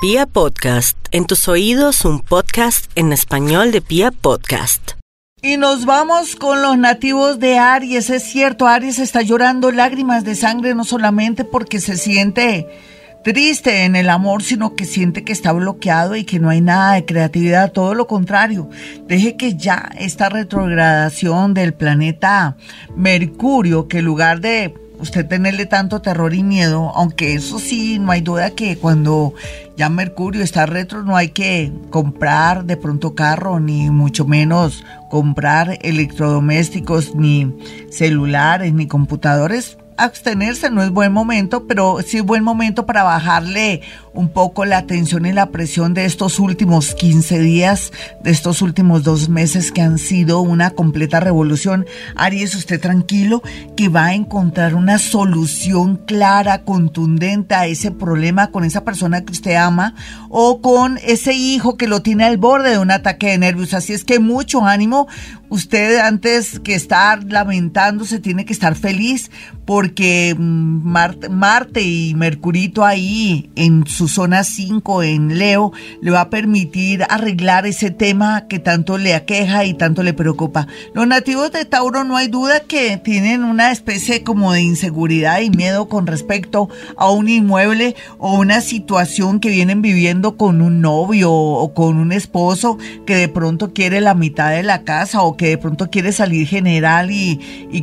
Pia Podcast, en tus oídos un podcast en español de Pia Podcast. Y nos vamos con los nativos de Aries. Es cierto, Aries está llorando lágrimas de sangre no solamente porque se siente triste en el amor, sino que siente que está bloqueado y que no hay nada de creatividad, todo lo contrario. Deje que ya esta retrogradación del planeta Mercurio, que en lugar de usted tenerle tanto terror y miedo, aunque eso sí, no hay duda que cuando ya Mercurio está retro no hay que comprar de pronto carro, ni mucho menos comprar electrodomésticos, ni celulares, ni computadores. Abstenerse no es buen momento, pero sí es buen momento para bajarle un poco la tensión y la presión de estos últimos 15 días, de estos últimos dos meses que han sido una completa revolución. Aries, usted tranquilo que va a encontrar una solución clara, contundente a ese problema con esa persona que usted ama o con ese hijo que lo tiene al borde de un ataque de nervios. Así es que mucho ánimo. Usted antes que estar lamentándose tiene que estar feliz porque Marte, Marte y Mercurito ahí en su zona 5 en Leo le va a permitir arreglar ese tema que tanto le aqueja y tanto le preocupa. Los nativos de Tauro no hay duda que tienen una especie como de inseguridad y miedo con respecto a un inmueble o una situación que vienen viviendo con un novio o con un esposo que de pronto quiere la mitad de la casa o que de pronto quiere salir general y,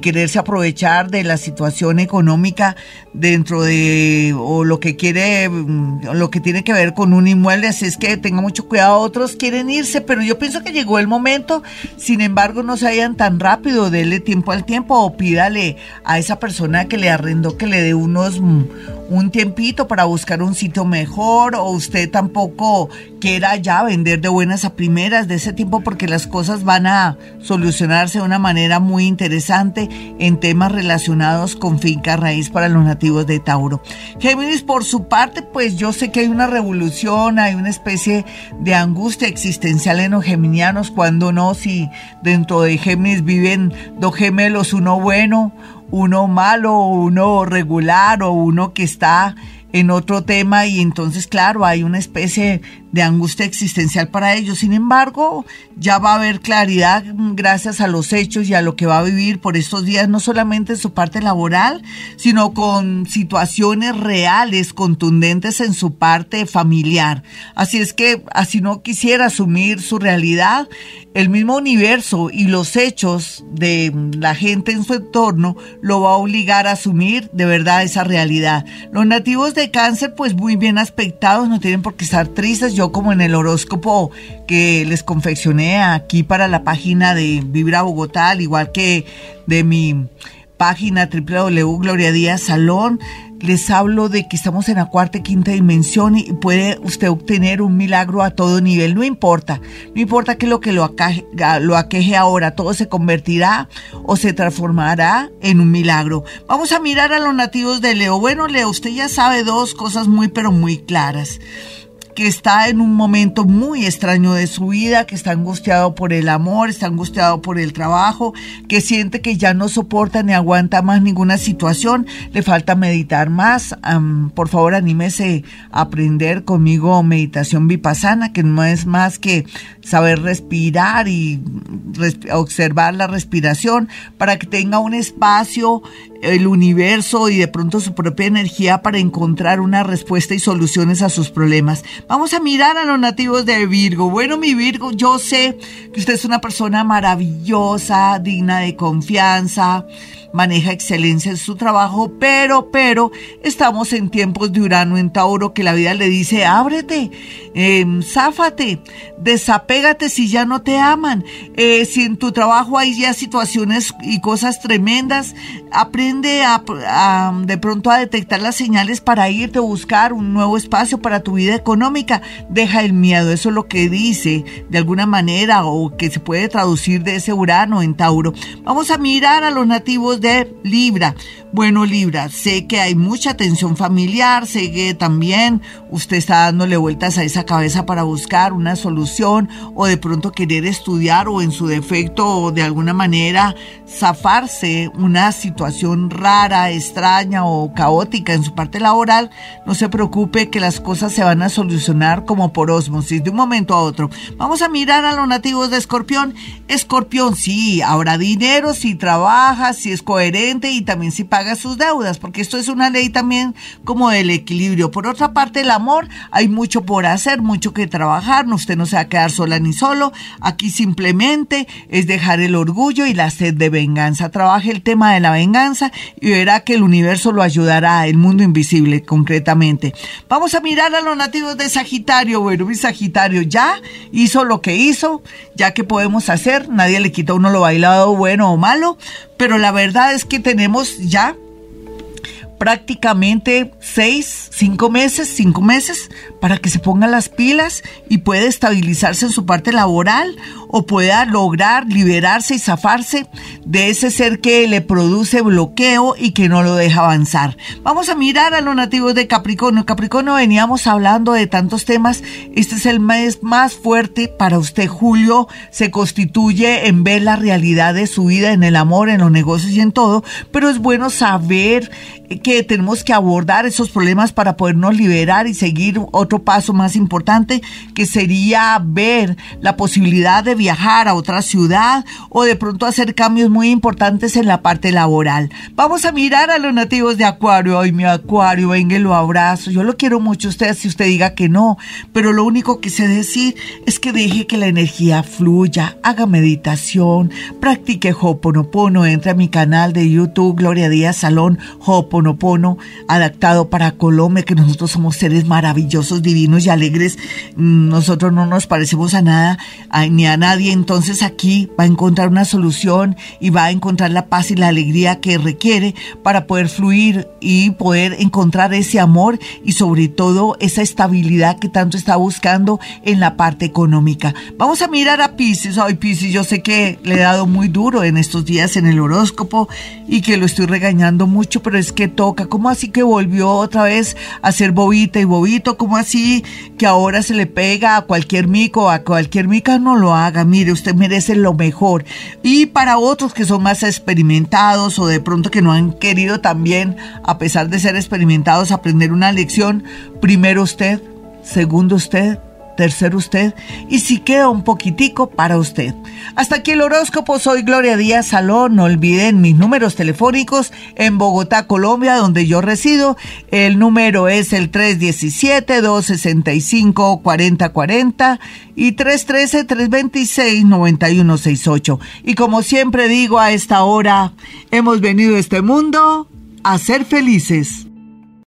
quererse aprovechar de la situación económica dentro de o lo que quiere mm, lo que tiene que ver con un inmueble así es que tenga mucho cuidado otros quieren irse pero yo pienso que llegó el momento sin embargo no se vayan tan rápido dele tiempo al tiempo o pídale a esa persona que le arrendó que le dé unos mm, un tiempito para buscar un sitio mejor o usted tampoco quiera ya vender de buenas a primeras de ese tiempo porque las cosas van a solucionarse de una manera muy interesante en temas relacionados con finca raíz para los nativos de Tauro. Géminis, por su parte, pues yo sé que hay una revolución, hay una especie de angustia existencial en los geminianos, cuando no, si dentro de Géminis viven dos gemelos, uno bueno, uno malo, uno regular o uno que está en otro tema y entonces claro hay una especie de angustia existencial para ellos. Sin embargo, ya va a haber claridad gracias a los hechos y a lo que va a vivir por estos días, no solamente en su parte laboral, sino con situaciones reales, contundentes en su parte familiar. Así es que, así no quisiera asumir su realidad, el mismo universo y los hechos de la gente en su entorno lo va a obligar a asumir de verdad esa realidad. Los nativos de cáncer, pues muy bien aspectados, no tienen por qué estar tristes. Yo como en el horóscopo que les confeccioné aquí para la página de Vibra Bogotá, al igual que de mi página www Salón, les hablo de que estamos en la cuarta y quinta dimensión y puede usted obtener un milagro a todo nivel, no importa, no importa que lo que lo lo aqueje ahora, todo se convertirá o se transformará en un milagro. Vamos a mirar a los nativos de Leo. Bueno, Leo, usted ya sabe dos cosas muy pero muy claras que está en un momento muy extraño de su vida, que está angustiado por el amor, está angustiado por el trabajo, que siente que ya no soporta ni aguanta más ninguna situación, le falta meditar más. por favor, anímese a aprender conmigo meditación vipassana, que no es más que saber respirar y observar la respiración para que tenga un espacio el universo y de pronto su propia energía para encontrar una respuesta y soluciones a sus problemas. Vamos a mirar a los nativos de Virgo. Bueno, mi Virgo, yo sé que usted es una persona maravillosa, digna de confianza, maneja excelencia en su trabajo, pero, pero, estamos en tiempos de Urano en Tauro que la vida le dice, ábrete, eh, záfate, desapégate si ya no te aman. Eh, si en tu trabajo hay ya situaciones y cosas tremendas, aprende a, de pronto a detectar las señales para irte a buscar un nuevo espacio para tu vida económica. Deja el miedo, eso es lo que dice de alguna manera o que se puede traducir de ese Urano en Tauro. Vamos a mirar a los nativos de Libra. Bueno, Libra, sé que hay mucha tensión familiar, sé que también usted está dándole vueltas a esa cabeza para buscar una solución o de pronto querer estudiar o en su defecto de alguna manera zafarse una situación rara, extraña o caótica en su parte laboral. No se preocupe que las cosas se van a solucionar como por osmosis de un momento a otro. Vamos a mirar a los nativos de Escorpión. Escorpión, sí, habrá dinero si trabaja, si es coherente y también si paga sus deudas, porque esto es una ley también como del equilibrio. Por otra parte, el amor, hay mucho por hacer, mucho que trabajar, usted no se va a quedar sola ni solo, aquí simplemente es dejar el orgullo y la sed de venganza. Trabaje el tema de la venganza y verá que el universo lo ayudará, el mundo invisible concretamente. Vamos a mirar a los nativos de Sagitario. Bueno, mi Sagitario ya hizo lo que hizo, ya que podemos hacer, nadie le quita uno lo bailado bueno o malo, pero la verdad es que tenemos ya prácticamente seis, cinco meses, cinco meses para que se ponga las pilas y pueda estabilizarse en su parte laboral o pueda lograr liberarse y zafarse de ese ser que le produce bloqueo y que no lo deja avanzar. Vamos a mirar a los nativos de Capricornio. Capricornio veníamos hablando de tantos temas. Este es el mes más fuerte para usted. Julio se constituye en ver la realidad de su vida, en el amor, en los negocios y en todo. Pero es bueno saber que tenemos que abordar esos problemas para podernos liberar y seguir otro paso más importante que sería ver la posibilidad de viajar a otra ciudad o de pronto hacer cambios muy importantes en la parte laboral. Vamos a mirar a los nativos de Acuario. Ay, mi Acuario, venga, lo abrazo. Yo lo quiero mucho usted si usted diga que no, pero lo único que sé decir es que deje que la energía fluya, haga meditación, practique Hoponopono, entre a mi canal de YouTube Gloria Díaz Salón Hoponopono adaptado para Colombia, que nosotros somos seres maravillosos, divinos y alegres. Mm, nosotros no nos parecemos a nada ni a nadie. Entonces aquí va a encontrar una solución y va a encontrar la paz y la alegría que requiere para poder fluir y poder encontrar ese amor y sobre todo esa estabilidad que tanto está buscando en la parte económica. Vamos a mirar a Pisces. Ay, Pisces, yo sé que le he dado muy duro en estos días en el horóscopo y que lo estoy regañando mucho, pero es que ¿Cómo así que volvió otra vez a ser bobita y bobito? ¿Cómo así que ahora se le pega a cualquier mico, a cualquier mica? No lo haga, mire, usted merece lo mejor. Y para otros que son más experimentados o de pronto que no han querido también, a pesar de ser experimentados, aprender una lección, primero usted, segundo usted, tercero usted y si queda un poquitico para usted. Hasta aquí el horóscopo, soy Gloria Díaz Salón, no olviden mis números telefónicos en Bogotá, Colombia, donde yo resido. El número es el 317-265-4040 y 313-326-9168. Y como siempre digo a esta hora, hemos venido a este mundo a ser felices.